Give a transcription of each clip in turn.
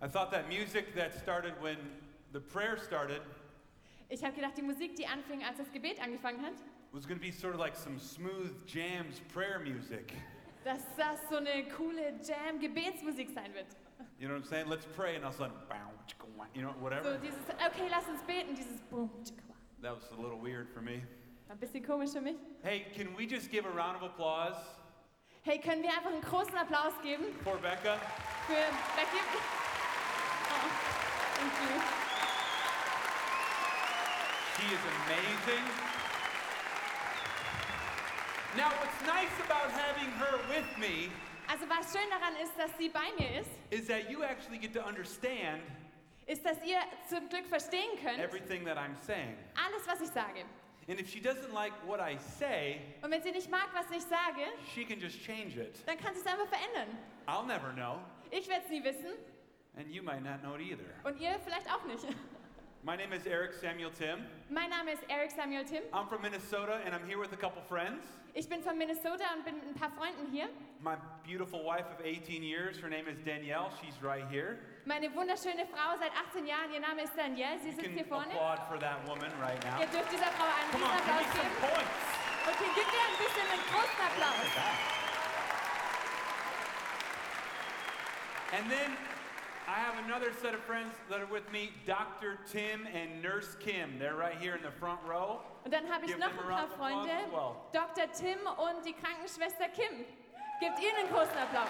I thought that music that started when the prayer started Ich habe gedacht, die Musik, die anfing, als das Gebet angefangen hat, was going to be sort of like some smooth jams prayer music. dass das so eine coole Jam-Gebetsmusik sein wird. You know what I'm saying? Let's pray, and all of a sudden, bow, chicka, wah, you know, So whatever. dieses, okay, lass uns beten, dieses Boom. That was a little weird for me. War ein bisschen komisch für mich. Hey, can we just give a round of applause Hey, können wir einfach einen großen Applaus geben for Becca? für Becky? Thank you. She is amazing. Now, what's nice about having her with me Also was schön daran ist, dass sie bei mir ist, is that you actually get to understand ist, dass ihr zum Glück verstehen könnt, everything that I'm saying. alles, was ich sage. And if she doesn't like what I say, Und wenn sie nicht mag, was ich sage, she can just change it. dann kann sie es einfach verändern. I'll never know, Ich werde es nie wissen and you might not know it either. und ihr vielleicht auch nicht. My name is Eric Samuel Tim. Mein Name ist Eric Samuel Tim. I'm from Minnesota, and I'm here with a couple friends. Ich bin von Minnesota und bin mit ein paar Freunden hier. My beautiful wife of 18 years, her name is Danielle. She's right here. Meine wunderschöne Frau seit 18 Jahren, ihr Name ist Danielle, sie You sitzt hier vorne. applaud for that woman right now. Ihr dürft dieser Frau einen Come on, give me some geben. points. Okay, gib ihr ein bisschen einen großen Applaus. And then I have another set of friends that are with me, Dr. Tim and Nurse Kim. They're right here in the front row. Und dann habe ich Give noch them ein paar Freunde, well. Dr. Tim und die Krankenschwester Kim. Gebt ihnen einen großen Applaus.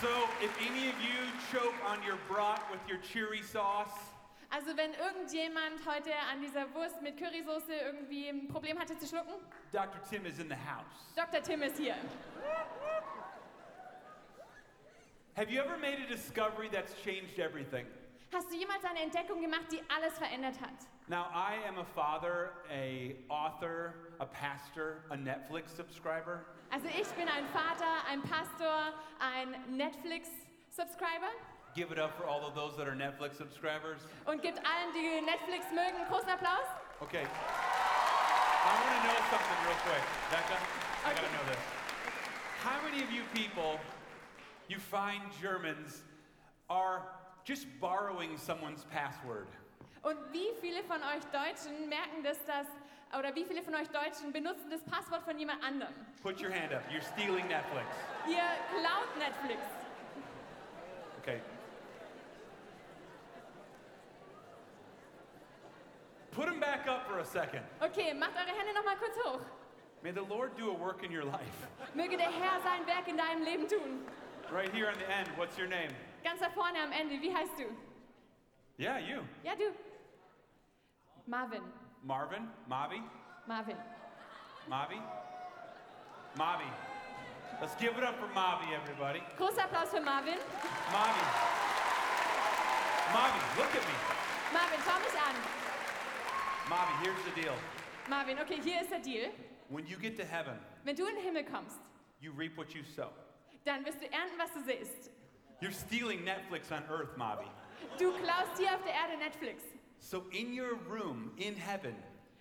So if any of you choke on your brat with your cheery sauce, Also wenn irgendjemand heute an dieser Wurst mit Currysoße irgendwie ein Problem hatte zu schlucken, Dr. Tim is in the house. Dr. Tim ist hier. Have you ever made a discovery that's changed everything? Hast du jemals eine Entdeckung gemacht, die alles verändert hat? Now, I am a father, a author, a pastor, a Netflix subscriber. Also ich bin ein Vater, ein Pastor, ein Netflix-Subscriber Give it up for all of those that are Netflix subscribers. und gibt allen, die Netflix mögen, einen großen Applaus. Okay. I want to know something real quick. Becca, I gotta know this. How many of you people, you find Germans, are just borrowing someone's password? Und wie viele von euch Deutschen merken das, dass, oder wie viele von euch Deutschen benutzen das Passwort von jemand anderem? Put your hand up. You're stealing Netflix. Ihr klaut Netflix. Okay. Put them back up for a second. Okay, macht eure Hände noch mal kurz hoch. May the Lord do a work in your life. Möge der Herr sein Werk in deinem Leben tun. Right here on the end, what's your name? Ganz da vorne am Ende, wie heißt du? Yeah, you. Ja, du. Marvin. Marvin? Mavi? Marvin. Mavi? Mavi. Let's give it up for Mavi, everybody. Großer Applaus für Marvin. Mavi. Mavi, look at me. Marvin, schau mich an. Mavi, here's the deal. Marvin, okay, hier ist der Deal. When you get to heaven, Wenn du in den Himmel kommst, you reap what you sow. dann wirst du ernten, was du siehst. You're stealing Netflix on earth, Mavi. Du klaust hier auf der Erde Netflix. So in your room, in heaven,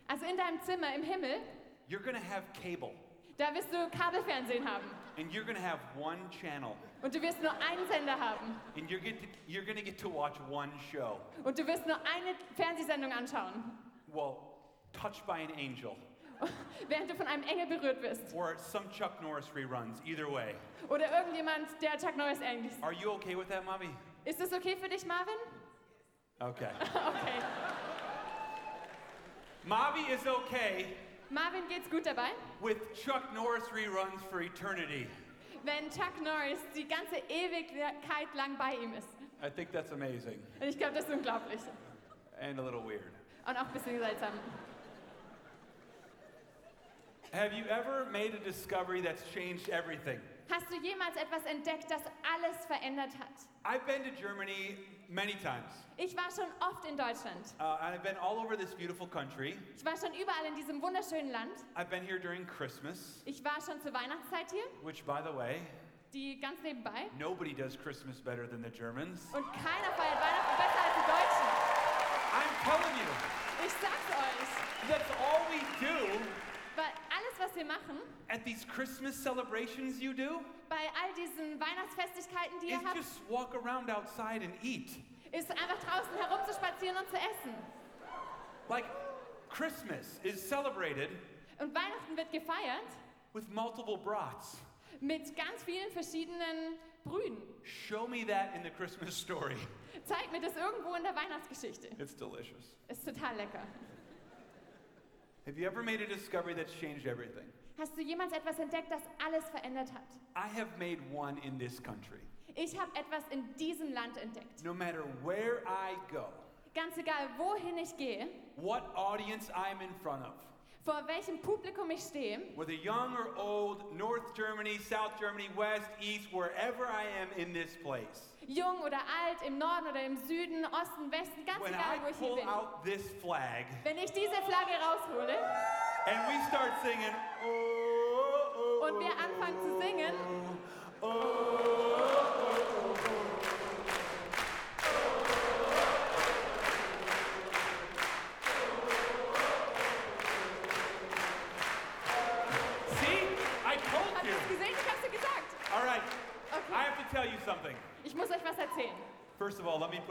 Also in deinem Zimmer im Himmel, you're gonna have cable. da wirst du Kabelfernsehen haben. And you're gonna have one channel. Und du wirst nur einen Sender haben. And you're, get to, you're gonna get to watch one show. Und du wirst nur eine Fernsehsendung anschauen, Well, touched by an angel. während du von einem Engel berührt wirst. Or some Chuck Norris reruns, either way. Oder irgendjemand, der Chuck Norris ähnlich. Are you okay with that, Mavi? Ist das okay für dich, Marvin? Okay. Okay. Mavi is okay Marvin geht's gut dabei? with Chuck Norris reruns for eternity. Wenn Chuck Norris die ganze Ewigkeit lang bei ihm ist. I think that's amazing Und ich glaube, das ist unglaublich. and a little weird. Ein bisschen seltsam. Have you ever made a discovery that's changed everything? Hast du jemals etwas entdeckt, das alles verändert hat? I've been to Germany many times, Ich war schon oft in Deutschland. uh, and I've been all over this beautiful country. Ich war schon überall in diesem wunderschönen Land. I've been here during Christmas, Ich war schon zur Weihnachtszeit hier, which, by the way, die ganz nebenbei. nobody does Christmas better than the Germans. Und keiner feiert Weihnachten besser als die Deutschen. I'm telling you, Ich sag's euch. that's all we do Weil alles, was wir machen, at these Christmas celebrations you do, bei all diesen Weihnachtsfestigkeiten, die is ihr habt, just walk around outside and eat. ist einfach draußen herumzuspazieren und zu essen. Like, Christmas is celebrated Und Weihnachten wird gefeiert with multiple brats. mit ganz vielen verschiedenen Brühen. Show me that in the Christmas story. Zeig mir das irgendwo in der Weihnachtsgeschichte. It's delicious. Ist total lecker. Have you ever made a discovery that's changed everything? Hast du jemals etwas entdeckt, das alles verändert hat? I have made one in this country. Ich habe etwas in diesem Land entdeckt. No matter where I go, Ganz egal, wohin ich gehe, what audience I'm in front of, vor welchem Publikum ich stehe, whether young or old, North Germany, South Germany, West, East, wherever I am in this place, jung oder alt, im Norden oder im Süden, Osten, Westen, ganz when egal, I wo ich hier bin. out this flag Wenn ich diese Flagge raushole and we start singing, oh, oh, und wir anfangen zu singen, see,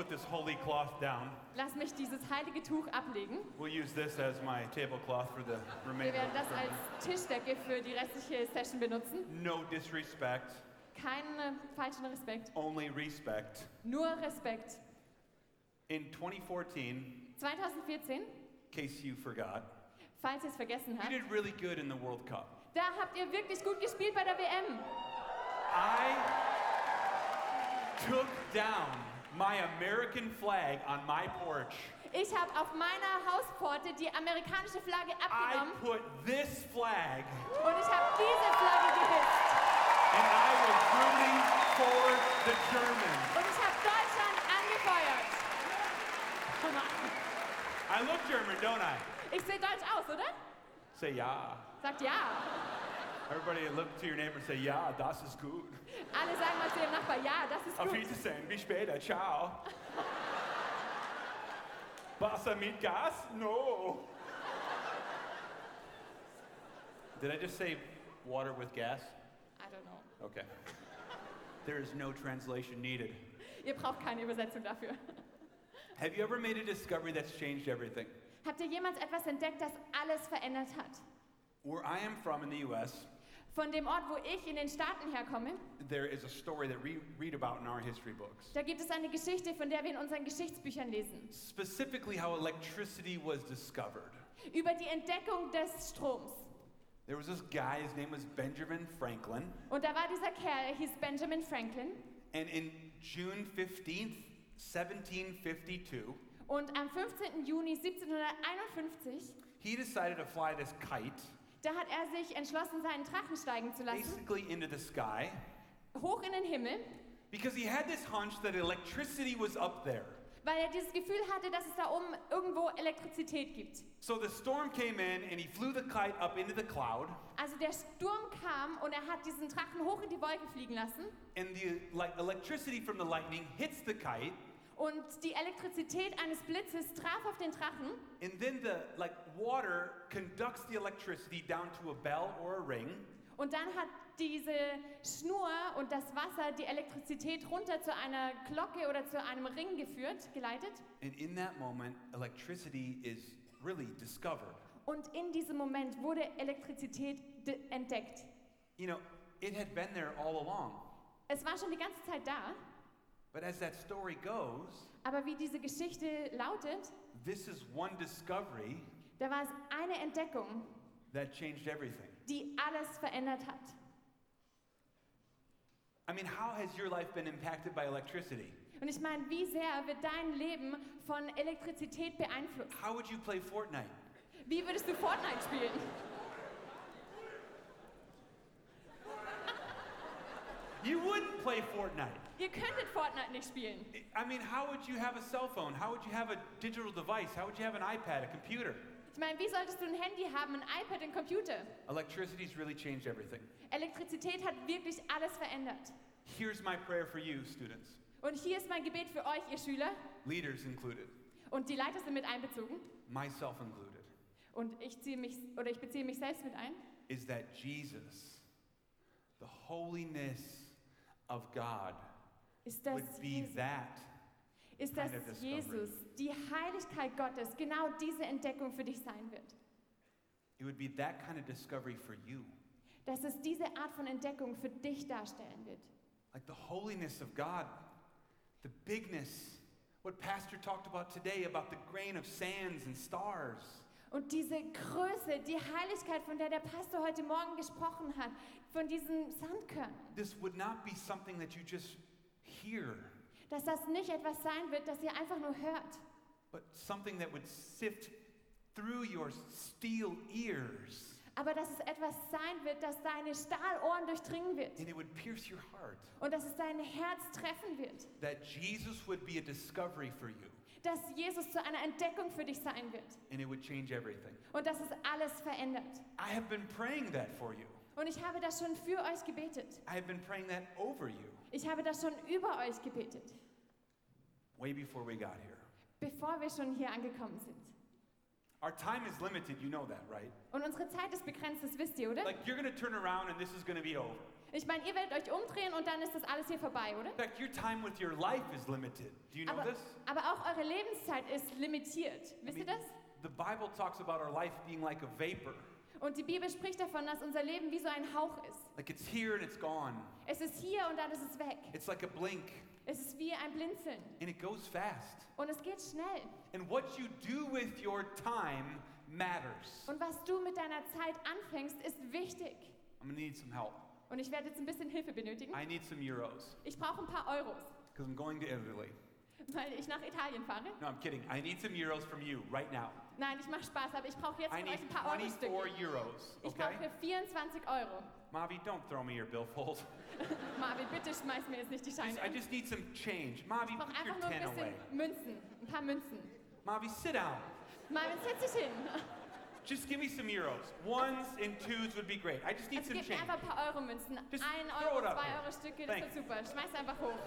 put this holy cloth down. Lass mich dieses heilige Tuch ablegen. We'll use this as my tablecloth for the Wir remainder werden of das als. Tischdecke für die restliche Session benutzen. No disrespect, Keinen falschen Respekt, only respect. nur Respekt. In 2014, 2014, in case you forgot, falls ihr es vergessen you habt, did really good in the World Cup. da habt ihr wirklich gut gespielt bei der WM. I took down my American flag on my porch. Ich habe auf meiner Hauspforte die amerikanische Flagge I abgenommen put this flag und ich habe diese Flagge gehisst. and I was rooting for the Germans. Und ich habe Deutschland angefeuert. I look German, don't I? Ich sehe deutsch aus, oder? Say ja. Sagt ja. Everybody look to your neighbor and say, ja, das ist gut. Alle sagen mal zu ihrem Nachbar, ja, das ist Auf gut. Wiedersehen, bis später, ciao. Wasser mit Gas? No. Did I just say water with gas? I don't know. Okay. There is no translation needed. Ihr braucht keine Übersetzung dafür. Have you ever made a discovery that's changed everything? Habt ihr jemals etwas entdeckt, das alles verändert hat? Where I am from in the US, Von dem Ort, wo ich in den Staaten herkomme, there is a story that we read about in our history books. da gibt es eine Geschichte, von der wir in unseren Geschichtsbüchern lesen. Specifically, how electricity was discovered. Über die Entdeckung des Stroms. There was this guy, his name was Benjamin Franklin, Und da war dieser Kerl, er hieß Benjamin Franklin. and in June 15th, 1752, Und am 15. Juni 1751, he decided to fly this kite da hat er sich entschlossen, seinen Drachen steigen zu lassen, basically into the sky. Hoch in den Himmel, because he had this hunch that electricity was up there. weil er dieses Gefühl hatte, dass es da oben irgendwo Elektrizität gibt. So the storm came in and he flew the kite up into the cloud. Also der Sturm kam und er hat diesen Drachen hoch in die Wolke fliegen lassen. And the electricity from the lightning hits the kite und die Elektrizität eines Blitzes traf auf den Drachen and then the like water conducts the electricity down to a bell or a ring und dann hat diese Schnur und das Wasser die Elektrizität runter zu einer Glocke oder zu einem Ring geführt, geleitet. and in that moment electricity is really discovered. Und in diesem Moment wurde Elektrizität de- entdeckt. You know, it had been there all along. Es war schon die ganze Zeit da, But as that story goes, aber wie diese Geschichte lautet, this is one discovery da war es eine Entdeckung, that changed everything. die alles verändert hat. I mean, how has your life been impacted by electricity? Und ich meine, wie sehr wird dein Leben von Elektrizität beeinflusst? How would you play Fortnite? Wie würdest du Fortnite spielen? You wouldn't play Fortnite. Ihr könntet Fortnite nicht spielen. I mean, how would you have a cell phone? How would you have a digital device? How would you have an iPad, a computer? Ich meine, wie solltest du ein Handy haben, ein iPad, ein Computer? Electricity's really changed everything. Elektrizität hat wirklich alles verändert. Here's my prayer for you, students, Und hier ist mein Gebet für euch, ihr Schüler. leaders included, Und die Leiter sind mit einbezogen. myself included. Und ich ziehe mich oder ich beziehe mich selbst mit ein. is that Jesus, the holiness of God, ist, dass, would be Jesus, that. ist, dass. Jesus, die Heiligkeit Gottes, genau diese Entdeckung für dich sein wird. It would be that kind of discovery for you. Dass es diese Art von Entdeckung für dich darstellen wird. Like the holiness of God, the bigness, what Pastor talked about today about the grain of sands and stars. Und diese Größe, die Heiligkeit, von der der Pastor heute Morgen gesprochen hat, von diesen Sandkörnern, This would not be something that you just hear, dass das nicht etwas sein wird, das ihr einfach nur hört, but something that would sift through your steel ears aber dass es etwas sein wird, das deine Stahlohren durchdringen wird and it would pierce your heart. und dass es dein Herz treffen wird, That Jesus would be a discovery for you dass Jesus zu einer Entdeckung für dich sein wird and it would change everything. und dass es alles verändert. I have been praying that for you. Und ich habe das schon für euch gebetet. I have been praying that over you Ich habe das schon über euch gebetet, way before we got here. bevor wir schon hier angekommen sind. Our time is limited, you know that, right? Und unsere Zeit ist begrenzt, das wisst ihr, oder? Like you're going to turn around and this is going to be over. Ich meine, ihr werdet euch umdrehen und dann ist das alles hier vorbei, oder? In fact, your time with your life is limited. Do you know Aber, this? aber auch eure Lebenszeit ist limitiert. Wisst ihr das? The Bible talks about our life being like a vapor. Und die Bibel spricht davon, dass unser Leben wie so ein Hauch ist. Like it's here and it's gone. Es ist hier und dann ist es weg. It's like a blink Es ist wie ein Blinzeln. and it goes fast. Und es geht schnell. And what you do with your time matters. Und was du mit deiner Zeit anfängst, ist wichtig. I'm to need some help. Und ich werde jetzt ein bisschen Hilfe benötigen. I need some euros Ich brauche ein paar Euros, because I'm going to Italy. weil ich nach Italien fahre. No, I'm kidding. I need some euros from you right now. Nein, ich mache Spaß, aber ich brauche jetzt I von euch ein paar 24 Euro-Stücke. euros, Ich okay? brauche 24 Euro. Mavi, don't throw me your billfold. Marvin, bitte schmeiß mir jetzt nicht die Scheine. I just need some change. Mavi, Ich brauche put your einfach nur 10 ein away. bisschen Münzen, ein paar Münzen. Mavi, sit down. Marvin, setz dich hin. Just give me some euros. Ones and twos would be great. I just need Also some gib mir change. einfach ein paar Euro-Münzen. Just Ein throw Euro, it up zwei here. Euro Stücke, das Thanks. wird super. Schmeiß einfach hoch.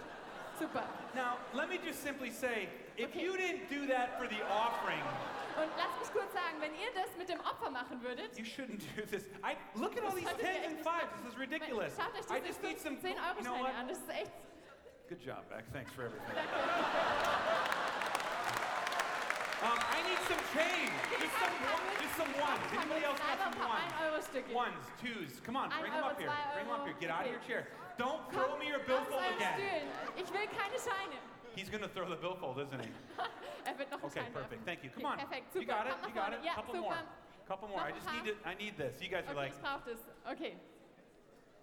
Super. Now, let me just simply say if Okay. you didn't do that for the offering, Und lass mich kurz sagen, wenn ihr das mit dem Opfer machen würdet, you shouldn't do this. I look at all these tens and fives. This is ridiculous. schaut euch I diese just need some. 10 Euro You know Scheine an. Das ist echt. Good job, Beck. Thanks for everything. Um, I need some change. Just some, one, just some ones. Anybody else got some ones? Ones, twos. Come on, bring them up here. Bring them up here. Get out of your chair. Don't throw me your billfold again. Ich will keine Scheine. He's gonna throw the billfold, isn't he? Er wird noch einen Okay, perfect. werfen. Thank you. Come on. Perfekt, You got it. Komm nach You got vorne. it. Ja, Couple super. more. Couple more. Noch I ein just paar? need it. I need this. You guys are Okay, like, ich brauche das. Okay.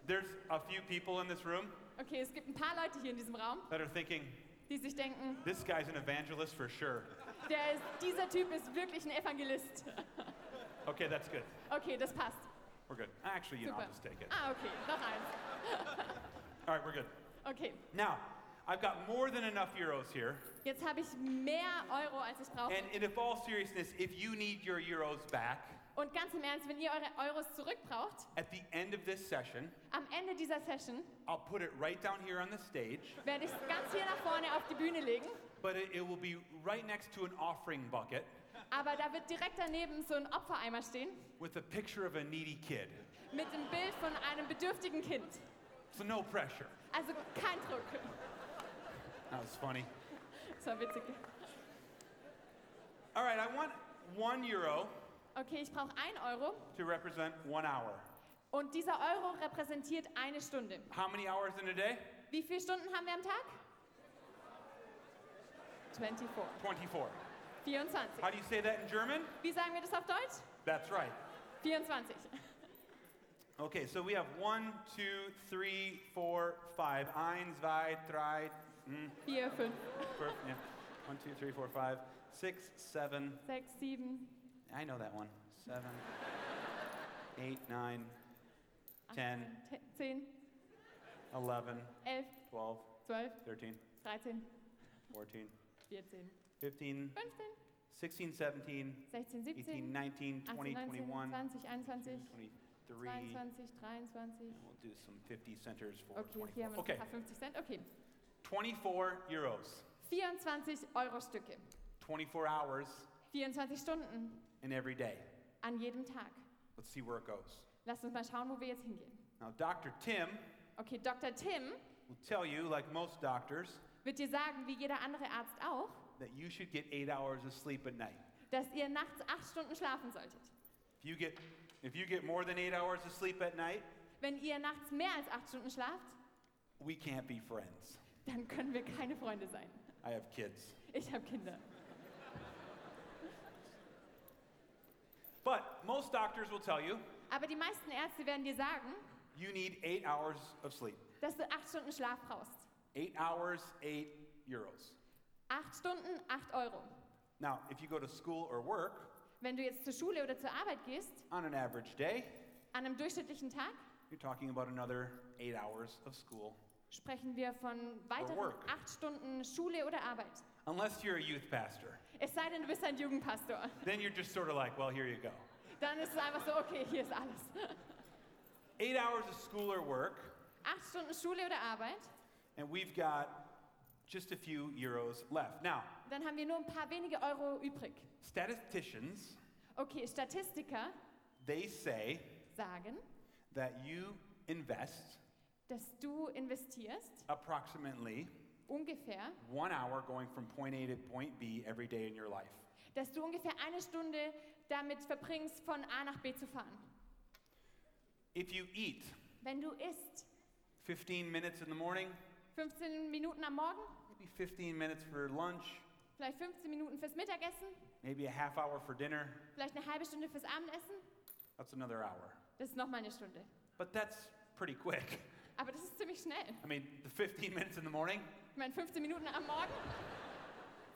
there's a few people in this room Okay, es gibt ein paar Leute hier in diesem Raum, that are thinking, die sich denken, this guy's an evangelist for sure. der ist, dieser Typ ist wirklich ein Evangelist. Okay, that's good. Okay, das passt. We're good. Actually, you know, Super. I'll just take it. Ah, okay, noch eins. All right, we're good. Okay, Now, I've got more than enough euros here. jetzt habe ich mehr Euro, als ich brauche. And in all seriousness, if you need your euros back Und ganz im Ernst, wenn ihr eure Euros zurückbraucht, at the end of this session, am Ende dieser Session I'll put it right down here on the stage, werde ich es ganz hier nach vorne auf die Bühne legen. but it, it will be right next to an offering bucket Aber da wird direkt daneben so ein Opfereimer stehen with a picture of a needy kid. mit dem Bild von einem bedürftigen Kind. So no pressure. Also kein Druck. Was funny. War witzig. All right, I want one euro Okay, ich brauche ein Euro to represent one hour. und dieser Euro repräsentiert eine Stunde. How many hours in a day? Wie viele Stunden haben wir am Tag? 24. 24. 24. How do you say that in German? Wie sagen wir das auf Deutsch? That's right. 24. Okay, so we have one, two, three, four, five. Eins, zwei, drei. 4, 5, perfect. Yeah. One, two, three, four, five, six, seven. 6, 7, I know that one. Seven, eight, nine, 10, 10, 11, 11, 12, 12, 13, 13, 14, 14, 15, 15, 16, 17, 16, 18, 17, 19, 20, 18, 19, 21, 20, 21, 23. 22, 23. And we'll do some 50 centers for Okay, hier haben 24. wir noch Okay, ein paar 50 Cent. Okay. 24 euros, 24 Euro Stücke. 24 hours 24 Stunden in every day. an jedem Tag. Let's see where it goes. Lasst uns mal schauen, wo wir jetzt hingehen. Now, Dr. Tim Okay, Dr. Tim will tell you, like most doctors, wird dir sagen, wie jeder andere Arzt auch, that you should get eight hours of sleep at night. dass ihr nachts acht Stunden schlafen solltet. If you get, if you get more than eight hours of sleep at night, Wenn ihr nachts mehr als acht Stunden schlaft, we can't be friends. Dann können wir keine Freunde sein. I have kids. Ich habe Kinder. But most doctors will tell you Aber die meisten Ärzte werden dir sagen, you need eight hours of sleep. dass du acht Stunden Schlaf brauchst. Eight hours, eight euros. Acht Stunden, acht Euro. Now, if you go to school or work Wenn du jetzt zur Schule oder zur Arbeit gehst, on an average day, an einem durchschnittlichen Tag, you're talking about another eight hours of school. Sprechen wir von weiteren acht Stunden Schule oder Arbeit. Unless you're a youth pastor. Es sei denn, du bist ein Jugendpastor. Then you're just sort of like, well, here you go. Dann ist es einfach so, okay, hier ist alles. Eight hours of school or work, Acht Stunden Schule oder Arbeit, and we've got just a few euros left. Now, dann haben wir nur ein paar wenige Euro übrig. statisticians, Okay, Statistiker they say sagen, that you invest dass du investierst approximately ungefähr, one hour going from point A to point B every day in your life. dass du ungefähr eine Stunde damit verbringst, von A nach B zu fahren. If you eat Wenn du isst, 15 minutes in the morning, 15 Minuten am Morgen, maybe 15 minutes for lunch, vielleicht 15 Minuten fürs Mittagessen, maybe a half hour for dinner, vielleicht eine halbe Stunde fürs Abendessen, that's another hour. das ist nochmal eine Stunde. But that's pretty quick. Aber das ist ziemlich schnell. I mean, the 15 minutes in the morning, Ich meine, 15 Minuten am Morgen,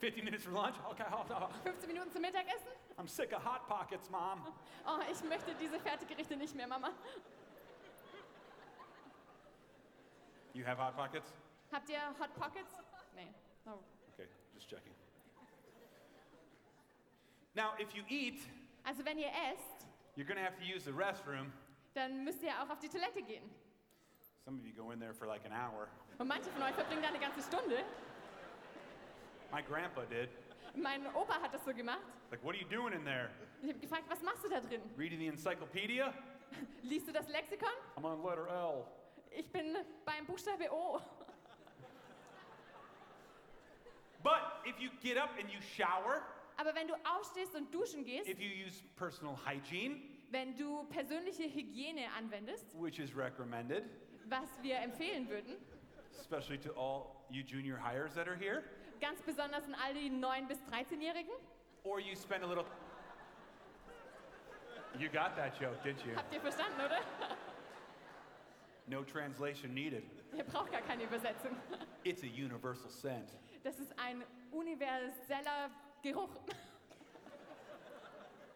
15 minutes for lunch. Okay, hold on. 15 Minuten zum Mittagessen. I'm sick of hot pockets, mom. Oh, ich möchte diese Fertiggerichte nicht mehr, Mama. You have hot pockets? Habt ihr Hot Pockets? Nee. Oh. Okay, just checking. Now, if you eat, Also wenn ihr esst, you're going to have to use the restroom. dann müsst ihr auch auf die Toilette gehen. Some of you go in there for like an hour. Und manche von euch verbringen da eine ganze Stunde. My grandpa did. Mein Opa hat das so gemacht. Like, what are you doing in there? Ich habe gefragt, was machst du da drin? Reading the encyclopedia? Liest du das Lexikon? I'm on letter L. Ich bin beim Buchstabe O. But if you get up and you shower, Aber wenn du aufstehst und duschen gehst, if you use personal hygiene, wenn du persönliche Hygiene anwendest, which is recommended, was wir empfehlen würden, especially to all you junior hires that are here, ganz besonders an all die 9- bis 13-Jährigen, or you spend a little. You got that joke, didn't you? habt ihr verstanden, oder? No translation needed. Ihr braucht gar keine Übersetzung. It's a universal scent. Das ist ein universeller Geruch.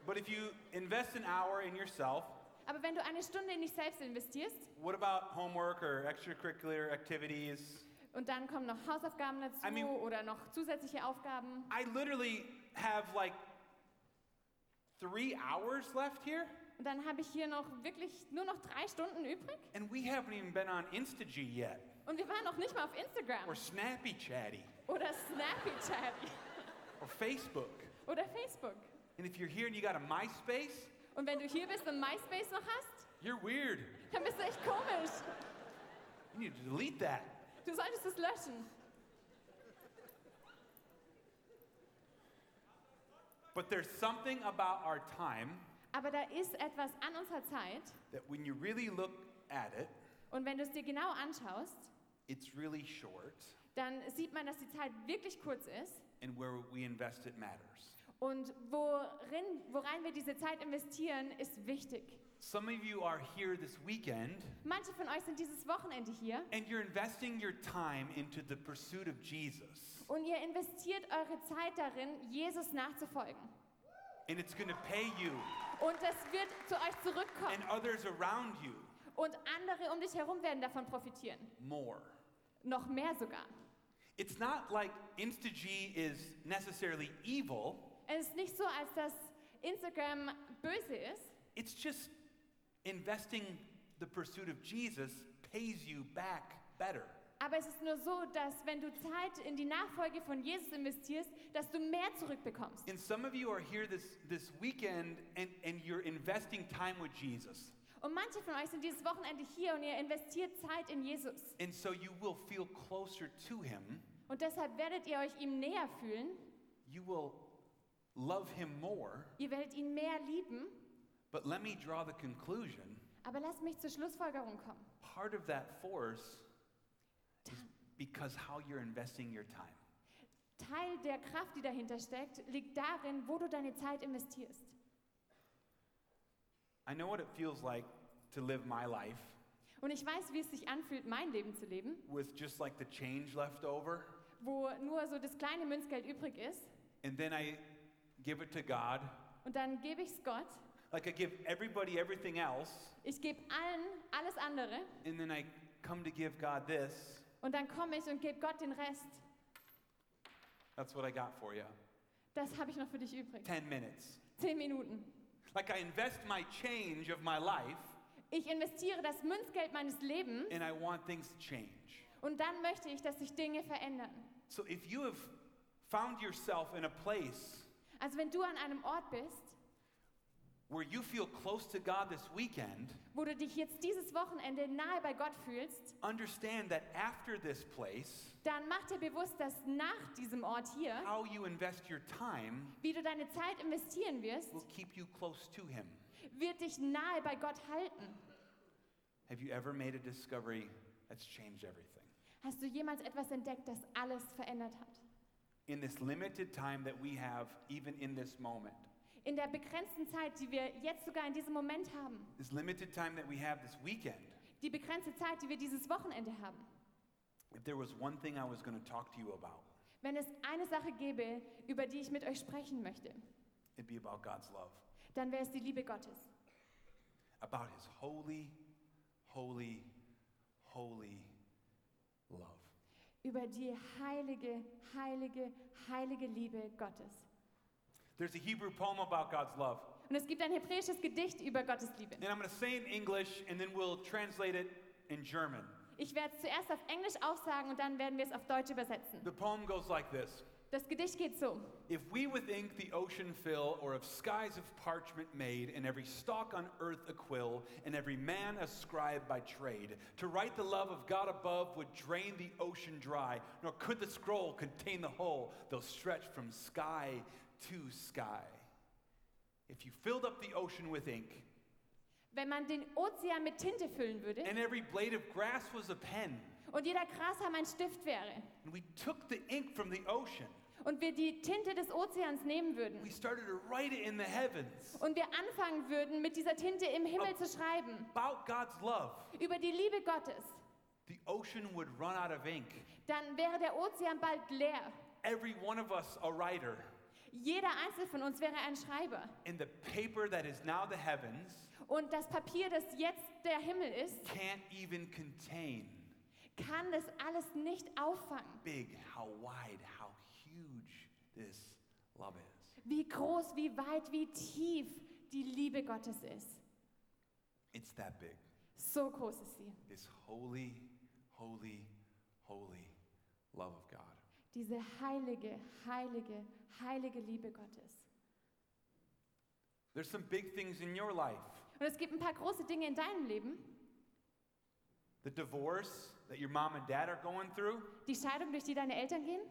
But if you invest an hour in yourself, Aber wenn du eine Stunde in dich selbst investierst what about homework or extracurricular activities? und dann kommen noch Hausaufgaben dazu I mean- oder noch zusätzliche Aufgaben, I literally have like three hours left here, und dann habe ich hier noch wirklich nur noch drei Stunden übrig and we haven't even been on Instag yet, und wir waren noch nicht mal auf Instagram or Snappy Chatty, oder Snappy Chat or Facebook. oder Facebook. And if you're here and you got a MySpace, Und wenn du hier bist und MySpace noch hast, you're weird. dann bist du echt komisch. You need to delete that. Du solltest es löschen. But there's something about our time Aber da ist etwas an unserer Zeit that when you really look at it, und wenn du es dir genau anschaust, it's really short, dann sieht man, dass die Zeit wirklich kurz ist and where we invest it matters. Und worin, worein wir diese Zeit investieren, ist wichtig. Some of you are here this weekend Manche von euch sind dieses Wochenende hier and you're investing your time into the pursuit of Jesus. und ihr investiert eure Zeit darin, Jesus nachzufolgen. And it's going to pay you Und das wird zu euch zurückkommen and others around you und andere um dich herum werden davon profitieren. more. Noch mehr sogar. It's not like Instag is necessarily evil, Es ist nicht so, als dass Instagram böse ist. it's just investing the pursuit of Jesus pays you back better. Aber es ist nur so, dass wenn du Zeit in die Nachfolge von Jesus investierst, dass du mehr zurückbekommst. And some of you are here this, this weekend and, and you're investing time with Jesus. Und manche von euch sind dieses Wochenende hier und ihr investiert Zeit in Jesus. And so you will feel closer to him. Und deshalb werdet ihr euch ihm näher fühlen. You will love him more. Ihr werdet ihn mehr lieben. But let me draw the conclusion Aber lasst mich zur Schlussfolgerung kommen. part of that force is because how you're investing your time. Teil der Kraft, die dahinter steckt, liegt darin, wo du deine Zeit investierst. I know what it feels like to live my life Und ich weiß, wie es sich anfühlt, mein Leben zu leben, with just like the change left over, wo nur so das kleine Münzgeld übrig ist. and then I give it to God. Und dann gebe ich es Gott. Like I give everybody everything else, Ich gebe allen alles andere. and then I come to give God this. Und dann komme ich und gebe Gott den Rest. That's what I got for you. Das habe ich noch für dich übrig. 10 minutes. Zehn Minuten. Like I invest my change of my life, Ich investiere das Münzgeld meines Lebens and I want things to change. und dann möchte ich, dass sich Dinge verändern. So if you have found yourself in a place Also wenn du an einem Ort bist, where you feel close to God this weekend, wo du dich jetzt dieses Wochenende nahe bei Gott fühlst, understand that after this place, dann mach dir bewusst, dass nach diesem Ort hier, how you invest your time wie du deine Zeit investieren wirst, will keep you close to Him. wird dich nahe bei Gott halten. Have you ever made a discovery that's changed everything? Hast du jemals etwas entdeckt, das alles verändert hat? In this limited time that we have, even in this moment, In der begrenzten Zeit, die wir jetzt sogar in diesem Moment haben, this limited time that we have this weekend, die begrenzte Zeit, die wir dieses Wochenende haben, if there was one thing I was going to talk to you about, wenn es eine Sache gäbe, über die ich mit euch sprechen möchte, it'd be about God's love, dann wäre es die Liebe Gottes. about His holy, holy, holy love. Über die heilige, heilige, heilige Liebe Gottes. There's a Hebrew poem about God's love. Und es gibt ein hebräisches Gedicht über Gottes Liebe. And I'm going to say in English and then we'll translate it in German. Ich werde es zuerst auf Englisch aufsagen und dann werden wir es auf Deutsch übersetzen. The poem goes like this Das Gedicht geht so. If we with ink the ocean fill, or of skies of parchment made, and every stalk on earth a quill, and every man a scribe by trade, to write the love of God above would drain the ocean dry, nor could the scroll contain the whole, though stretched from sky to sky. If you filled up the ocean with ink, Wenn man den Ozean mit Tinte füllen würde and every blade of grass was a pen, und jeder Grashalm ein Stift wäre and we took the ink from the ocean, und wir die Tinte des Ozeans nehmen würden we started to write it in the heavens und wir anfangen würden, mit dieser Tinte im Himmel zu schreiben, about God's love, über die Liebe Gottes, the ocean would run out of ink. dann wäre der Ozean bald leer. Every one of us a writer, Jeder Einzelne von uns wäre ein Schreiber. and the paper that is now the heavens Und das Papier, das jetzt der Himmel ist, can't even contain kann das alles nicht auffangen. big, how wide, how huge this love is. Wie groß, wie weit, wie tief die Liebe Gottes ist. It's that big. So groß ist sie. This holy, holy, holy love of God. Diese heilige, heilige, heilige Liebe Gottes. There's some big things in your life. Und es gibt ein paar große Dinge in deinem Leben. The divorce that your mom and dad are going through, Die Scheidung, durch die deine Eltern gehen.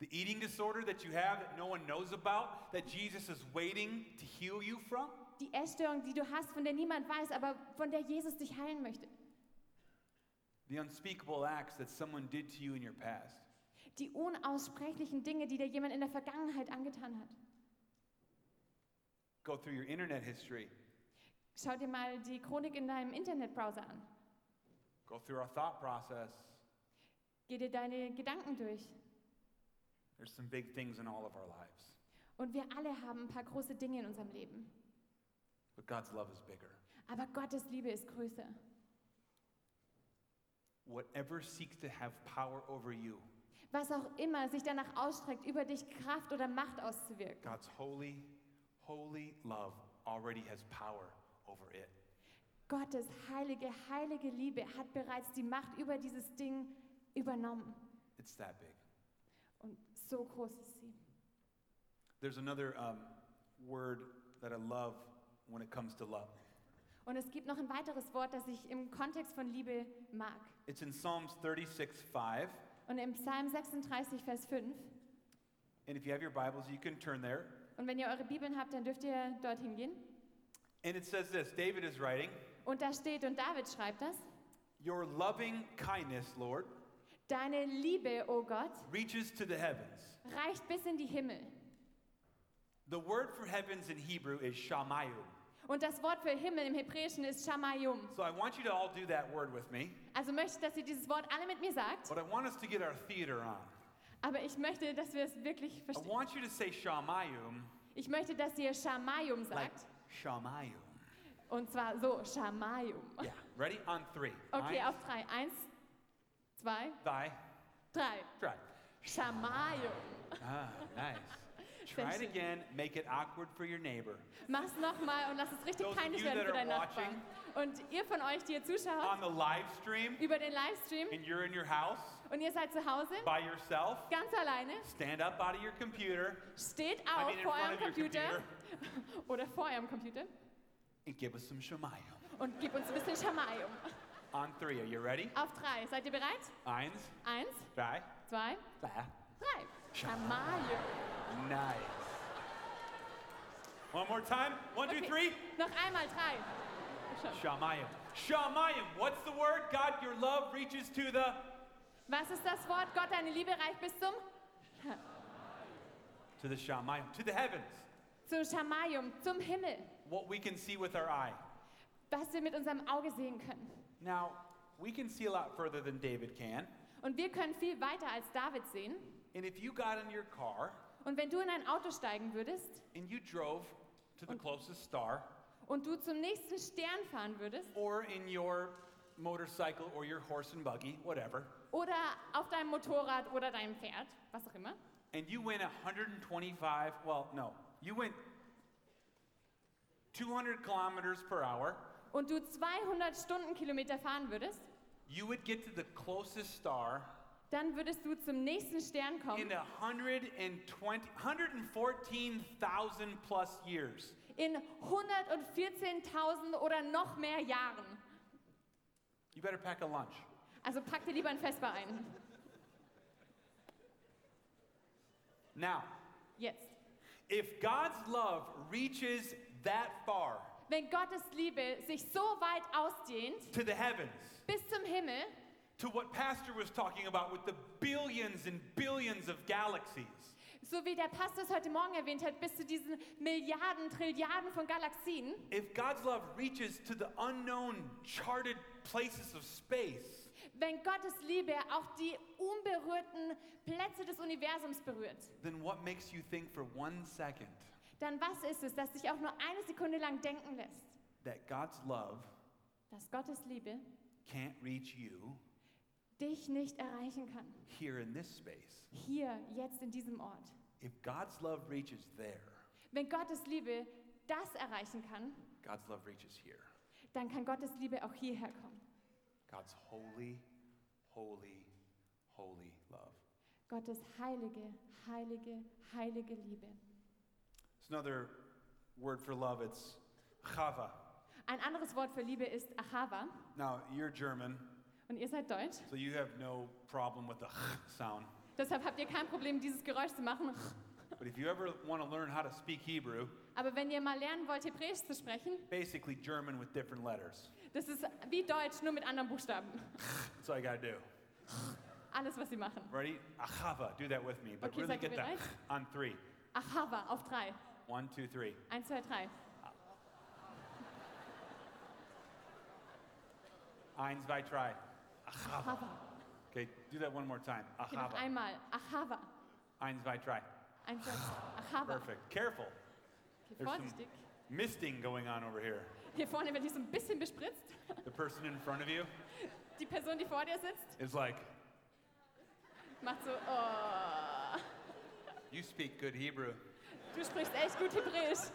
The eating disorder that you have that no one knows about, that Jesus is waiting to heal you from. Die Essstörung, die du hast, von der niemand weiß, aber von der Jesus dich heilen möchte. The unspeakable acts that someone did to you in your past. Die unaussprechlichen Dinge, die dir jemand in der Vergangenheit angetan hat. Go through your internet history. Schau dir mal die Chronik in deinem Internetbrowser an. Go through our thought process. Geh dir deine Gedanken durch. There's some big things in all of our lives. Und wir alle haben ein paar große Dinge in unserem Leben. But God's love is bigger. Aber Gottes Liebe ist größer. Whatever seeks to have power over you, Was auch immer sich danach ausstreckt, über dich Kraft oder Macht auszuwirken. God's holy, holy love already has power over it. Gottes heilige, heilige Liebe hat bereits die Macht über dieses Ding übernommen. It's that big. Und so groß ist sie. There's another um, word that I love when it comes to love. Und es gibt noch ein weiteres Wort, das ich im Kontext von Liebe mag. It's in Psalms 36 5. Und im Psalm 36, Vers 5. And if you have your Bibles, you can turn there. Und wenn ihr eure Bibeln habt, dann dürft ihr dorthin gehen. And it says this David is writing, Und da steht, und David schreibt das, Your loving kindness, Lord, Deine Liebe, o Gott, reaches to the heavens. reicht bis in die Himmel. The word for heavens in Hebrew is shamayim. Und das Wort für Himmel im Hebräischen ist Shamayum. So I want you to all do that word with me, Also möchte ich, dass ihr dieses Wort alle mit mir sagt. but I want us to get our theater on. Aber ich möchte, dass wir es wirklich I verstehen. want you to say shamayim Ich möchte, dass ihr Shamayum like sagt. shamayim. Und zwar so, Shamayum. Yeah. Ready? On three. Okay, Eins, auf drei. Eins, zwei, zwei, drei. drei. Shamayum. Ah, nice. Try it again. Make it awkward for your neighbor. Mach's nochmal und lass es richtig Those peinlich werden für deinen Nachbarn. Und ihr von euch, die ihr zuschaut, On the live stream, über den Livestream and you're in your house und ihr seid zu Hause, by yourself, ganz alleine, stand up out of your computer steht I auf mean, in vor eurem Computer computer. oder vor eurem Computer and give us some shamayim. und gib uns ein bisschen Shamayum. On three. Are you ready? Auf drei. Seid ihr bereit? Eins, Eins, zwei, zwei, drei. drei. Shamayum. Nice. One more time. One, two, Okay. three. Noch einmal drei. Schon. Shamayim. Shamayim. What's the word? God, your love reaches to the. Was ist das Wort? Gott, deine Liebe reicht bis zum To the Shamayim. To the heavens. zu Shamayum, zum Himmel, What we can see with our eye. was wir mit unserem Auge sehen können. Now, we can see a lot further than David can. Und wir können viel weiter als David sehen. And if you got in your car Und wenn du in ein Auto steigen würdest and you drove to the closest star, und du zum nächsten Stern fahren würdest or in your motorcycle or your horse and buggy, whatever, oder auf deinem Motorrad oder deinem Pferd, was auch immer, and you went 125, well, no, you went 200 kilometers per hour, und du 200 Stundenkilometer fahren würdest, you would get to the closest star dann würdest du zum nächsten Stern in kommen 120, 114,000 plus years. in 114.000 oder noch mehr Jahren. You better pack a lunch. Also pack dir lieber ein Vesper ein. Now, Jetzt. if God's love reaches that far Wenn Gottes Liebe sich so weit ausdehnt, to the heavens, bis zum Himmel, to what Pastor was talking about with the billions and billions of galaxies, so wie der Pastor es heute Morgen erwähnt hat, bis zu diesen Milliarden, Trilliarden von Galaxien, if God's love reaches to the unknown, charted places of space, wenn Gottes Liebe auch die unberührten Plätze des Universums berührt, then what makes you think for one second dann was ist es, das dich auch nur eine Sekunde lang denken lässt, that God's love dass Gottes Liebe can't reach you dich nicht erreichen kann? here in this space? Hier, jetzt in diesem Ort. If God's love reaches there, Wenn Gottes Liebe das erreichen kann, God's love reaches here. dann kann Gottes Liebe auch hierher kommen. God's holy, holy, holy love. Gottes heilige, heilige, heilige Liebe. Another word for love. It's chava. Ein anderes Wort für Liebe ist Achava. Now, you're German, Und ihr seid Deutsch. so you have no problem with the sound. Deshalb habt ihr kein Problem, dieses Geräusch zu machen. But if you ever want to learn how to speak Hebrew, Aber wenn ihr mal lernen wollt, Hebräisch zu sprechen, basically German with different letters. das ist wie Deutsch, nur mit anderen Buchstaben. That's all you got to do. Alles, was sie machen. Ready? Achava. Do that with me. But Okay, really seid ihr get that bereit? on three. Achava auf drei. One, two, three. Eins, zwei, drei. Eins, zwei, drei. Achava. Okay, do that one more time. Okay, noch Achava. einmal. Achava. Eins, zwei, drei. Eins, zwei. Achava. Perfect. Careful. Okay, There's some vorsichtig. misting going on over here. Hier vorne wird hier so ein bisschen bespritzt. The person in front of you Die Person, die vor dir sitzt, is like, macht so, oh. You speak good Hebrew. Du sprichst echt gut Hebräisch.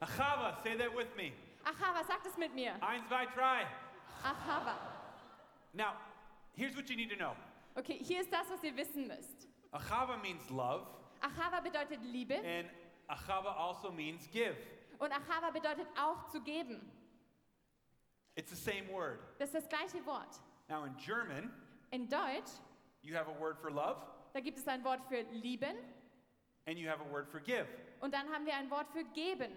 Achava, say that with me. Achava, sag das mit mir. Eins, zwei, drei. Achava. Now, here's what you need to know. Okay, hier ist das, was ihr wissen müsst. Achava means love, Achava bedeutet Liebe and achava also means give. und Achava bedeutet auch zu geben. It's the same word. Das ist das gleiche Wort. Now, in German, In Deutsch, you have a word for love da gibt es ein Wort für lieben and you have a word for give. und dann haben wir ein Wort für geben.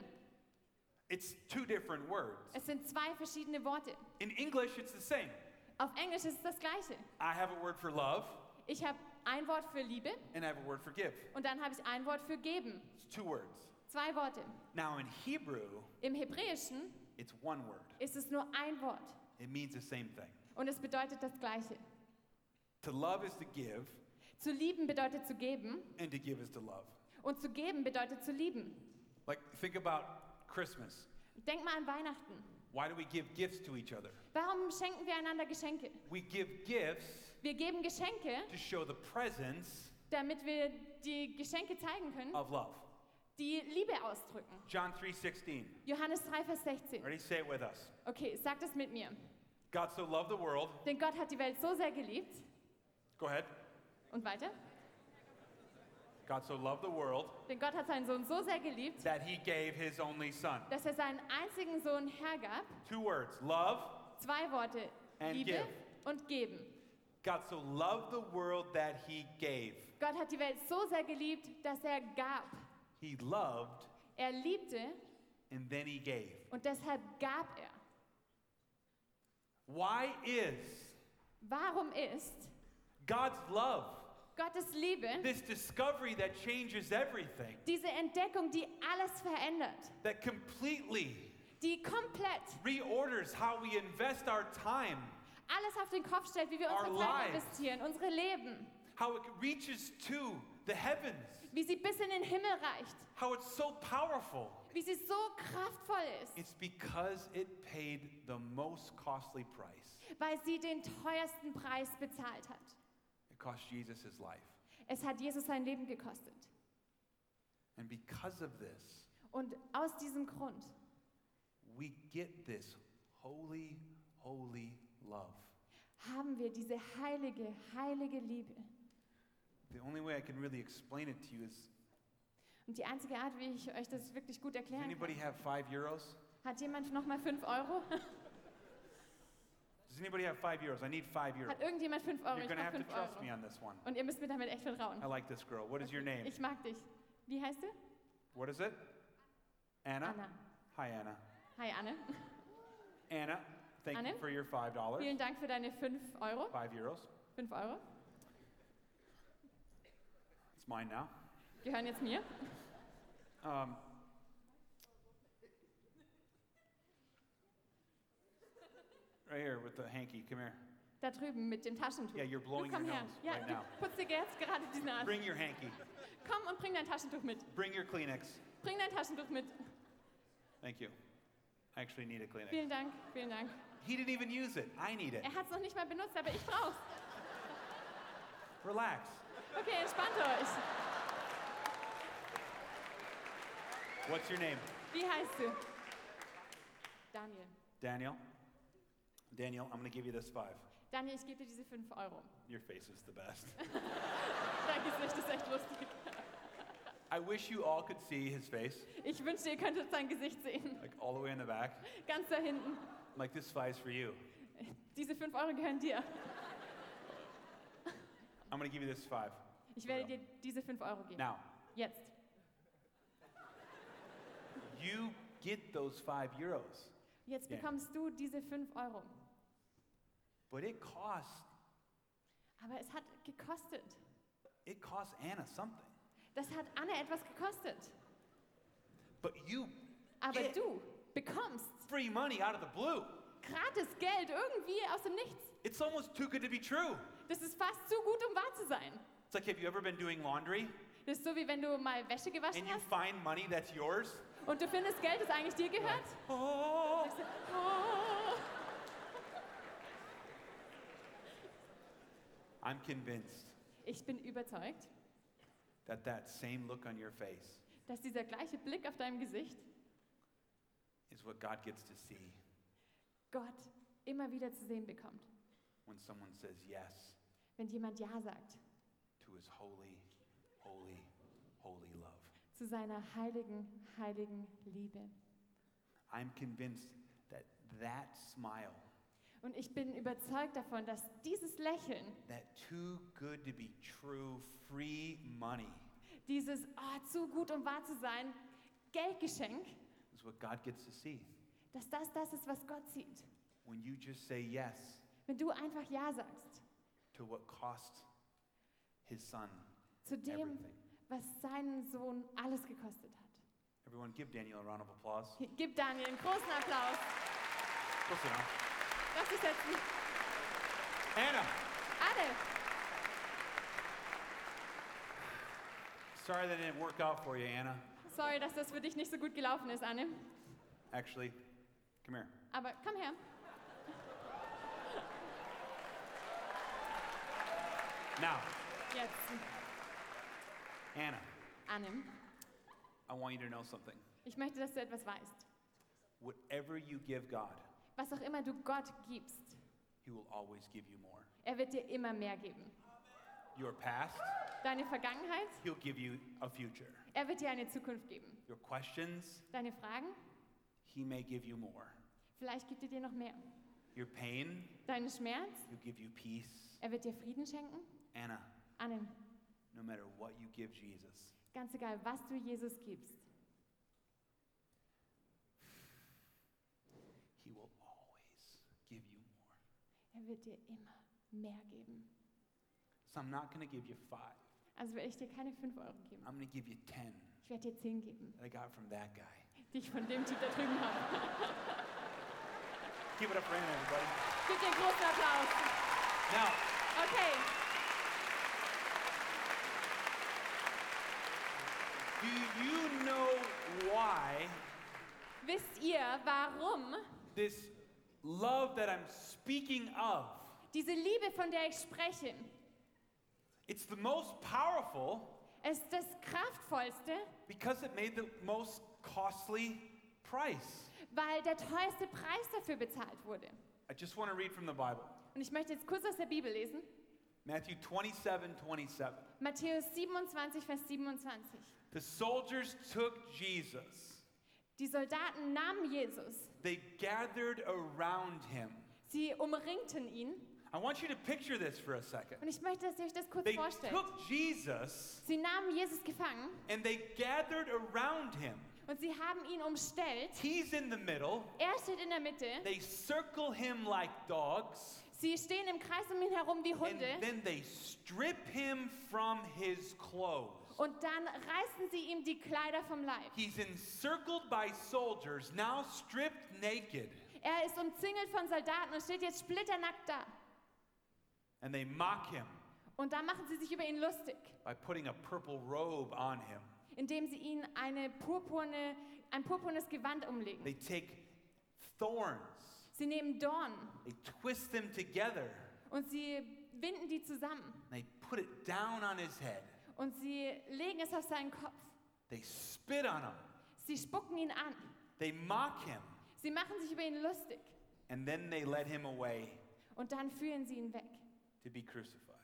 It's two different words. Es sind zwei verschiedene Worte. In English, it's the same. Auf Englisch ist es das gleiche. I have a word for love Ich habe ein Wort für Liebe and I have a word for give. und dann habe ich ein Wort für geben. It's two words. Zwei Worte. Now, in Hebrew, Im Hebräischen it's one word. ist es nur ein Wort It means the same thing. und es bedeutet das gleiche. To love is to give, Zu lieben bedeutet zu geben and to give is to love. und zu geben bedeutet zu lieben. Like, think about Christmas. Denk mal an Weihnachten. Why do we give gifts to each other? Warum schenken wir einander Geschenke? We give gifts Wir geben Geschenke, to show the presence damit wir die Geschenke zeigen können, of love. die Liebe ausdrücken. John 3:16. Johannes 3, Vers 16. Ready? Say it with us. Okay, sag das mit mir. God so loved the world. Denn Gott hat die Welt so sehr geliebt. Go ahead. Und weiter. God so loved the world Denn Gott hat seinen Sohn so sehr geliebt, that he gave his only son. dass er seinen einzigen Sohn hergab. Two words love. Zwei Worte. And Liebe give. und geben. God so loved the world that he gave. Gott hat die Welt so sehr geliebt, dass er gab. He loved Er liebte and then he gave. und deshalb gab er. Why is Warum ist God's love Gottes Liebe this discovery that changes everything, diese Entdeckung, die alles verändert, that completely die komplett reorders how we invest our time, alles auf den Kopf stellt, wie wir unsere Zeit investieren, unsere Leben, how it reaches to the heavens, wie sie bis in den Himmel reicht, how it's so powerful. wie sie so kraftvoll ist, It's because it paid the most costly price. weil sie den teuersten Preis bezahlt hat. It cost Jesus his life. Es hat Jesus sein Leben gekostet. And because of this, Und aus diesem Grund we get this holy, holy love. haben wir diese heilige, heilige Liebe. The only way I can really explain it to you is Und die einzige Art, wie ich euch das wirklich gut does erklären anybody kann, have five euros? hat jemand noch mal 5 Euro? Does anybody have five euros? I need five euros. Hat irgendjemand 5 Euro? You're Ich gonna brauche have to 5 trust me Euro. on this one. Und ihr müsst mir damit echt vertrauen. I like this girl. What is your name? Ich mag dich. Wie heißt du? What is it? Anna? Anna. Hi, Anna. Hi Anne. Anna, thank Anne? you for your five dollars. Vielen Dank für deine 5 Euro. Five euros. 5 Euro It's mine now. gehören jetzt mir. Um, right here with the hanky. Come here. Da drüben mit dem Taschentuch. Yeah, you're blowing du komm your her. nose Ja, right du now. putzt dir jetzt gerade die Nase. Bring your hanky. Komm und bring dein Taschentuch mit. Bring your Kleenex. Bring dein Taschentuch mit. Thank you. I actually need a Kleenex. Vielen Dank, vielen Dank. He didn't even use it. I need it. Er hat es noch nicht mal benutzt, aber ich brauch's. Relax. Okay, entspannt euch. What's your name? Wie heißt du? Daniel. Daniel. Daniel, I'm going to give you this five. Daniel, ich gebe dir diese 5 Euro. Your face is the best. Dein Gesicht ist echt lustig. I wish you all could see his face, Ich wünschte, ihr könntet sein Gesicht sehen. like all the way in the back. Ganz da hinten. Like this five's for you. Diese 5 Euro gehören dir. I'm going to give you this five. Ich werde dir diese 5 Euro geben. Now, Jetzt. you get those five euros, Jetzt Ja. bekommst du diese 5 Euro. but it cost Aber es hat gekostet. it cost Anna something. Das hat Anne etwas gekostet. But you Aber du bekommst free money out of the blue. gratis Geld irgendwie aus dem Nichts. It's almost too good to be true. Das ist fast zu gut, um wahr zu sein. It's like have you ever been doing laundry Das ist so, wie wenn du mal Wäsche gewaschen and you hast find money that's yours? Und du findest Geld, das eigentlich dir gehört. Oh, oh. I'm convinced Ich bin überzeugt, that that same look on your face dass dieser gleiche Blick auf deinem Gesicht is what God gets to see Gott immer wieder zu sehen bekommt, when someone says yes wenn jemand Ja sagt to his holy, holy, holy love. Zu seiner heiligen, heiligen Liebe. I'm convinced that that smile, Und ich bin überzeugt davon, dass dieses Lächeln, that too good to be true free money, dieses ah, zu gut, um wahr zu sein, Geldgeschenk, is what God gets to see. dass das das ist, was Gott sieht. When you just say yes Wenn du einfach Ja sagst to what cost his son zu dem, everything. Was seinen Sohn alles gekostet hat. Everyone give Daniel a round of applause. Gib Daniel einen großen Applaus. Sit down. Lass dich setzen. Anna, Alle, sorry that didn't work out for you, Anna. sorry, dass das für dich nicht so gut gelaufen ist, Anne. Actually, come here. Aber komm her. Now, Jetzt, Anna, Anne. I want you to know something. Ich möchte, dass du etwas weißt. Whatever you give God, Was auch immer du Gott gibst, He will always give you more. er wird dir immer mehr geben. Your past, Deine Vergangenheit, He'll give you a future. er wird dir eine Zukunft geben. Your questions, Deine Fragen, He may give you more. vielleicht gibt er dir noch mehr. Your pain, Deinen Schmerz, He'll give you peace. er wird dir Frieden schenken. Anna, Anne, no matter what you give Jesus, ganz egal, was du Jesus gibst, He will always give you more. er wird dir immer mehr geben. So I'm not going to give you five. Also werde ich dir keine 5 Euro geben. I'm going to give you 10 Ich werde dir 10 geben, that I got from that guy. die ich von dem Typ da drüben habe. Give it up for Anna, everybody. Gib dir einen großen Applaus. Now, Okay, do you know why wisst ihr, warum this love that I'm speaking of, diese Liebe, von der ich spreche, it's the most powerful ist das kraftvollste, because it made the most costly price. weil der teuerste Preis dafür bezahlt wurde. I just want to read from the Bible. Und ich möchte jetzt kurz aus der Bibel lesen. Matthew 27, 27. Matthäus 27, Vers 27. The soldiers took Jesus. Die Soldaten nahmen Jesus. They gathered around him. Sie umringten ihn. I want you to picture this for a second. Und ich möchte, dass ihr euch das kurz They vorstellt. took Jesus Sie nahmen Jesus gefangen and they gathered around him. und sie haben ihn umstellt. He's in the middle. Er steht in der Mitte. They circle him like dogs. Sie stehen im Kreis um ihn herum wie Hunde. And then they strip him from his clothes. Und dann reißen sie ihm die Kleider vom Leib. He's encircled by soldiers, now stripped naked. Er ist umzingelt von Soldaten und steht jetzt splitternackt da. And they mock him Und da machen sie sich über ihn lustig, by putting a purple robe on him. indem sie ihn eine purpurne, ein purpurnes Gewand umlegen. They take thorns, Sie nehmen Dorn they twist them together, und sie binden die zusammen. they put it down on his head. Und sie legen es auf seinen Kopf. They spit on him, Sie spucken ihn an. they mock him, Sie machen sich über ihn lustig. and then they led him away Und dann führen sie ihn weg, to be crucified.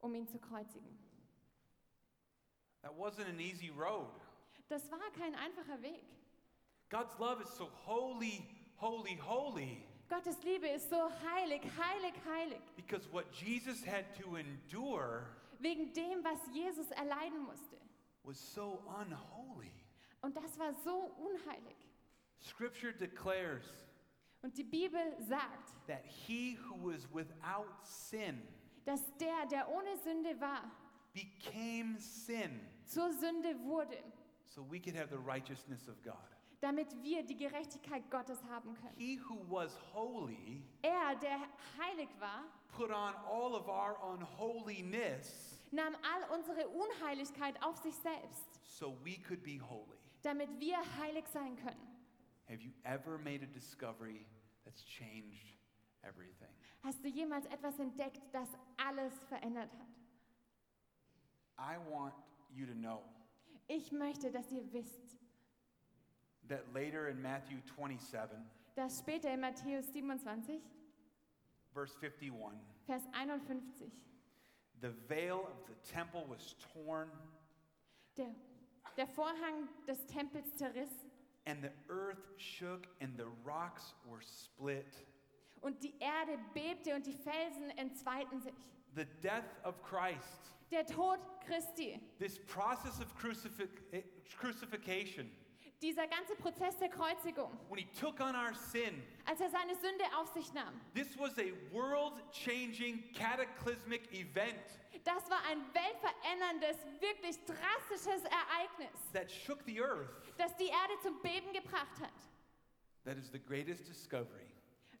um ihn zu kreuzigen. That wasn't an easy road. Das war kein einfacher Weg. God's love is so holy, holy, holy. Gottes Liebe ist so heilig, heilig, heilig. Because what Jesus had to endure Wegen dem, was Jesus erleiden musste. was so unholy. Und das war so unheilig. Scripture declares Und die Bibel sagt, that he who was without sin dass der, der ohne Sünde war, became sin zur Sünde wurde, so we could have the righteousness of God. damit wir die Gerechtigkeit Gottes haben können. He who was holy Er, der heilig war, put on all of our unholiness nahm all unsere Unheiligkeit auf sich selbst, so we could be holy. damit wir heilig sein können. Have you ever made a discovery that's changed everything? Hast du jemals etwas entdeckt, das alles verändert hat? I want you to know Ich möchte, dass ihr wisst, that later in Matthew 27, dass später in Matthäus 27, verse 51, Vers 51, the veil of the temple was torn der, der Vorhang des Tempels zerriss. and the earth shook and the rocks were split. und die Erde bebte und die Felsen entzweiten sich. The death of Christ, Der Tod Christi, this process of crucifix, eh, crucifixion, dieser ganze Prozess der Kreuzigung, when he took on our sin, als er seine Sünde auf sich nahm, this was a world cataclysmic event das war ein weltveränderndes, wirklich drastisches Ereignis, that shook the earth. das die Erde zum Beben gebracht hat. That is the greatest discovery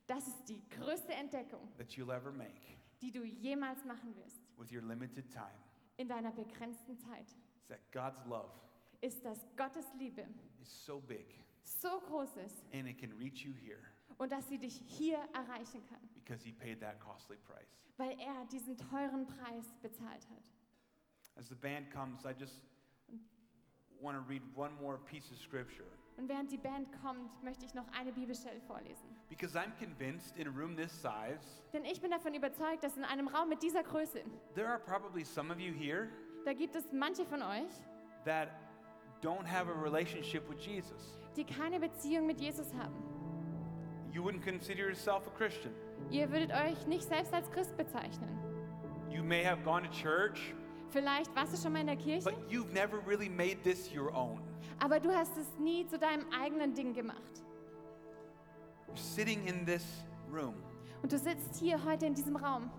Das ist die größte Entdeckung, that you'll ever make die du jemals machen wirst with your limited time. in deiner begrenzten Zeit, Is that God's love ist, dass Gottes Liebe is so big so groß ist and it can reach you here und dass sie dich hier erreichen kann, because he paid that costly price. weil er diesen teuren Preis bezahlt hat. As the band comes, I just want to read one more piece of scripture Und während die Band kommt, möchte ich noch eine Bibelstelle vorlesen. because I'm convinced in a room this size, Denn ich bin davon überzeugt, dass in einem Raum mit dieser Größe, there are probably some of you here da gibt es manche von euch, that don't have a relationship with Jesus. die keine Beziehung mit Jesus haben. You wouldn't consider yourself a Christian. Ihr würdet euch nicht selbst als Christ bezeichnen. You may have gone to church, Vielleicht warst du schon mal in der Kirche, but you've never really made this your own. aber du hast es nie zu deinem eigenen Ding gemacht. You're sitting in this room Und du sitzt hier heute in diesem Raum.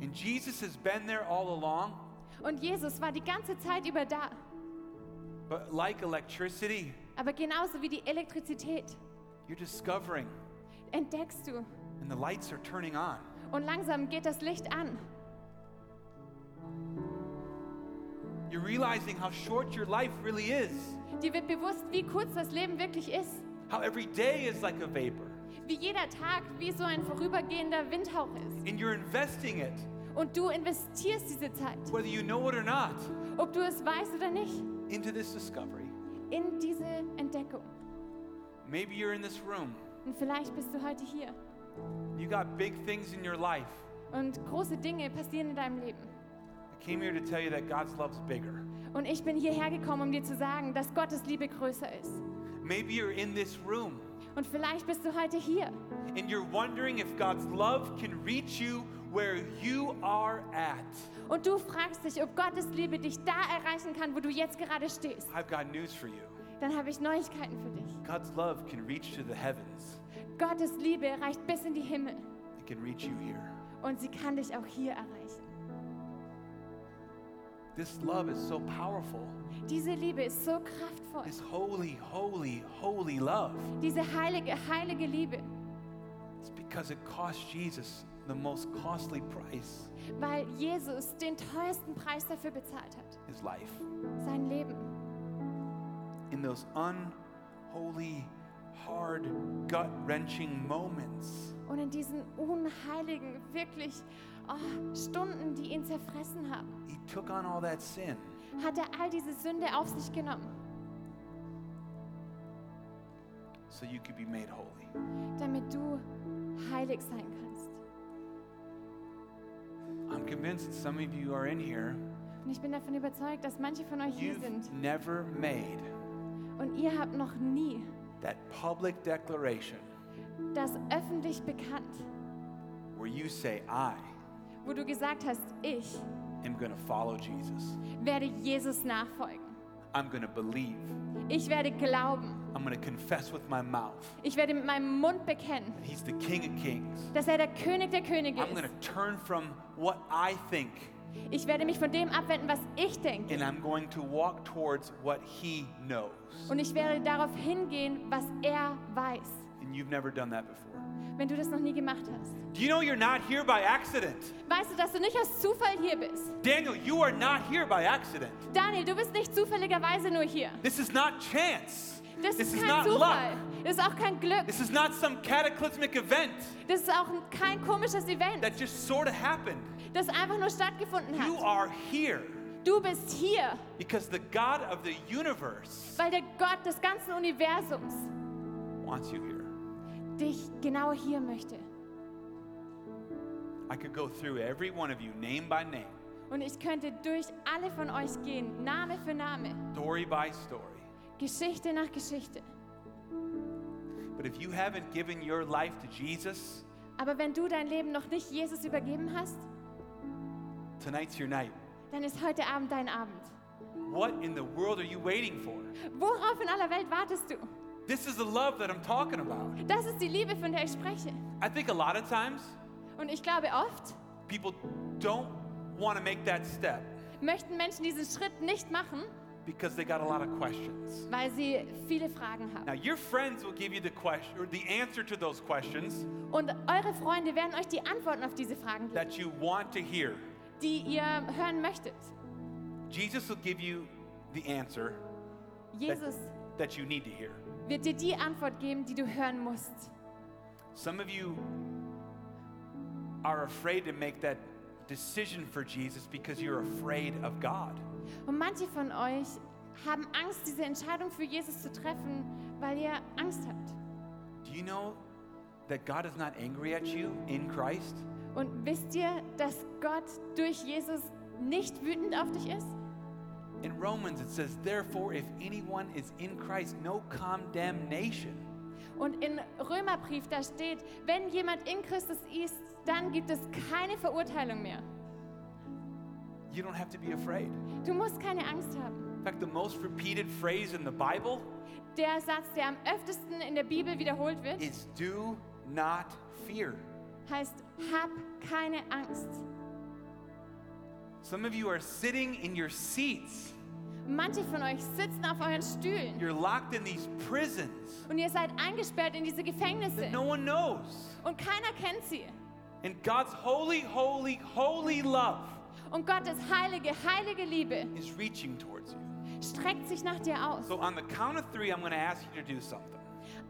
and Jesus has been there all along, Und Jesus war die ganze Zeit über da. but like electricity, Aber genauso wie die Elektrizität you're discovering entdeckst du. and the lights are turning on. Und langsam geht das Licht an. You're realizing how short your life really is. Dir wird bewusst, wie kurz das Leben wirklich ist. How every day is like a vapor. Wie jeder Tag wie so ein vorübergehender Windhauch ist. And you're investing it, Und du investierst diese Zeit, whether you know it or not, ob du es weißt oder nicht, into this discovery. in diese Entdeckung. Maybe you're in this room. Und vielleicht bist du heute hier. You got big things in your life. Und große Dinge passieren in deinem Leben. I came here to tell you that God's love's bigger. Und ich bin hierher gekommen, um dir zu sagen, dass Gottes Liebe größer ist. Maybe you're in this room Und vielleicht bist du heute hier and you're wondering if God's love can reach you where you are at. und du fragst dich, ob Gottes Liebe dich da erreichen kann, wo du jetzt gerade stehst. I've got news for you. Dann habe ich Neuigkeiten für dich. God's love can reach to the heavens. Gottes Liebe reicht bis in die Himmel It can reach you here. und sie kann dich auch hier erreichen. This love is so powerful. Diese Liebe ist so kraftvoll. This holy, holy, holy love. Diese heilige, heilige Liebe, It's because it cost Jesus the most costly price, weil Jesus den teuersten Preis dafür bezahlt hat. his life. Sein Leben. In those unholy, hard, gut wrenching moments, Und in diesen unheiligen, wirklich oh, Stunden, die ihn zerfressen haben, he took on all that sin. hat er all diese Sünde auf sich genommen, so you could be made holy. damit du heilig sein kannst. I'm convinced that some of you are in here, Und ich bin davon überzeugt, dass manche von euch hier you've sind never made und ihr habt noch nie that public declaration das öffentlich bekannt, where you say, I wo du gesagt hast, ich am going to follow Jesus. werde Jesus nachfolgen. I'm going to believe. Ich werde glauben. I'm going to confess with my mouth Ich werde mit meinem Mund bekennen, that He's the King of Kings. dass er der König der Könige I'm going ist. to turn from what I think Ich werde mich von dem abwenden, was ich denke. and I'm going to walk towards what He knows. Und ich werde darauf hingehen, was er weiß. And you've never done that before. Wenn du das noch nie gemacht hast. Do you know you're not here by accident? Weißt du, dass du nicht aus Zufall hier bist? Daniel, you are not here by accident. Daniel, du bist nicht zufälligerweise nur hier. This is not chance. Das This ist is kein not Zufall. luck. Das ist auch kein Glück. This is not some cataclysmic event Das ist auch kein komisches Event, that just sort of happened. das einfach nur stattgefunden You hat. are here Du bist hier, because the God of the universe weil der Gott des ganzen Universums wants you here. dich genau hier möchte. I could go through every one of you name by name Und ich könnte durch alle von euch gehen, Name für Name, story by story. Geschichte nach Geschichte. But if you haven't given your life to Jesus, Aber wenn du dein Leben noch nicht Jesus übergeben hast, tonight's your night. dann ist heute Abend dein Abend. What in the world are you waiting for? Worauf in aller Welt wartest du? This is the love that I'm talking about. Das ist die Liebe, von der ich spreche. I think a lot of times Und ich glaube, oft people don't want to make that step möchten Menschen diesen Schritt nicht machen, because they got a lot of questions. weil sie viele Fragen Now, your friends will give you the question or the answer to those questions Und eure Freunde werden euch die Antworten auf diese Fragen geben, that you want to hear. die ihr hören möchtet. Jesus will give you the answer that, Jesus that you need to hear. wird dir die Antwort geben, die du hören musst. Some of you are afraid to make that decision for Jesus because you're afraid of God. Und manche von euch haben Angst, diese Entscheidung für Jesus zu treffen, weil ihr Angst habt. Do you know that God is not angry at you in Christ? Und wisst ihr, dass Gott durch Jesus nicht wütend auf dich ist? In Romans it says, Therefore, if anyone is in Christ, no condemnation. Und in Römerbrief da steht, wenn jemand in Christus ist, dann gibt es keine Verurteilung mehr. You don't have to be afraid. Du musst keine Angst haben. In fact, the most repeated phrase in the Bible Der Satz, der am öftesten in der Bibel wiederholt wird, is do not fear. heißt, hab keine Angst. Some of you are sitting in your seats. Manche von euch sitzen auf euren Stühlen You're locked in these prisons und ihr seid eingesperrt in diese Gefängnisse that no one knows. und keiner kennt sie. And God's holy, holy, holy love Und Gottes heilige, heilige Liebe is reaching towards you. streckt sich nach dir aus. So, on the count of three, I'm going to ask you to do something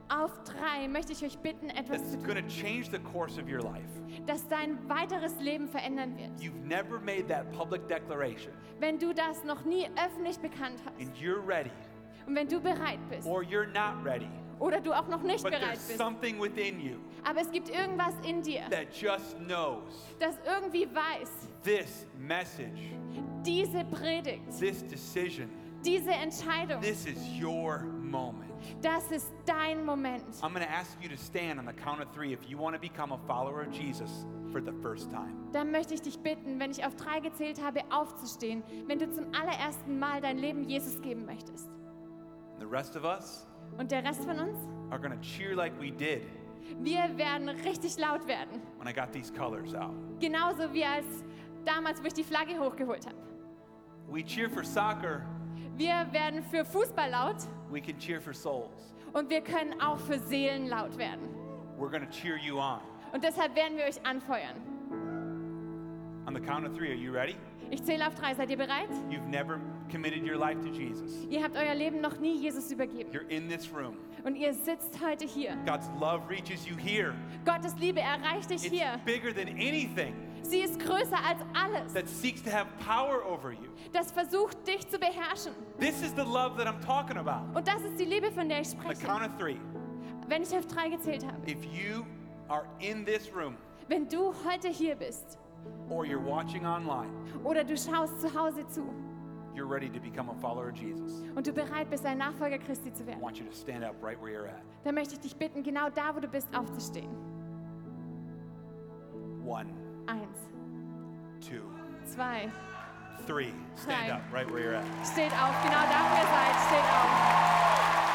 Auf drei möchte ich euch bitten, etwas that's zu tun, going to change the course of your life. das dein weiteres Leben verändern wird. You've never made that public declaration, Wenn du das noch nie öffentlich bekannt hast and you're ready, und wenn du bereit bist or you're not ready, oder du auch noch nicht but bereit there's bist, something within you aber es gibt irgendwas in dir, that just knows das irgendwie weiß, this message, diese Predigt, this decision, diese Entscheidung, this is your moment. das ist dein Moment. I'm going to ask you to stand on the count of three if you want to become a follower of Jesus for the first time. Dann möchte ich dich bitten, wenn ich auf drei gezählt habe, aufzustehen, wenn du zum allerersten Mal dein Leben Jesus geben möchtest. And the rest of us Und der Rest von uns? are going to cheer like we did Wir werden richtig laut werden. when I got these colors out. Genauso wie als damals, wo ich die Flagge hochgeholt habe. We cheer for soccer, Wir werden für Fußball laut we can cheer for souls. und wir können auch für Seelen laut werden. We're to cheer you on. Und deshalb werden wir euch anfeuern. On the count of three, are you ready? Ich zähle auf drei. Seid ihr bereit? You've never committed your life to Jesus. Ihr habt euer Leben noch nie Jesus übergeben. You're in this room. Und ihr sitzt heute hier. God's love reaches you here. Gottes Liebe erreicht dich It's hier. bigger than anything Sie ist größer als alles. that seeks to have power over you. Das versucht, dich zu beherrschen. This is the love that I'm talking about. Und das ist die Liebe, von der ich the spreche. count of three, Wenn ich auf drei gezählt habe. if you are in this room Wenn du heute hier bist or you're watching online, oder du schaust zu Hause zu you're ready to become a follower of Jesus. und du bereit bist, ein Nachfolger Christi zu I werden, want you to stand up right where you're at. dann möchte ich dich bitten, genau da, wo du bist, aufzustehen. One, Eins, two, zwei, three. Stand up right where you're at. steht auf. Genau da, wo ihr seid, steht auf.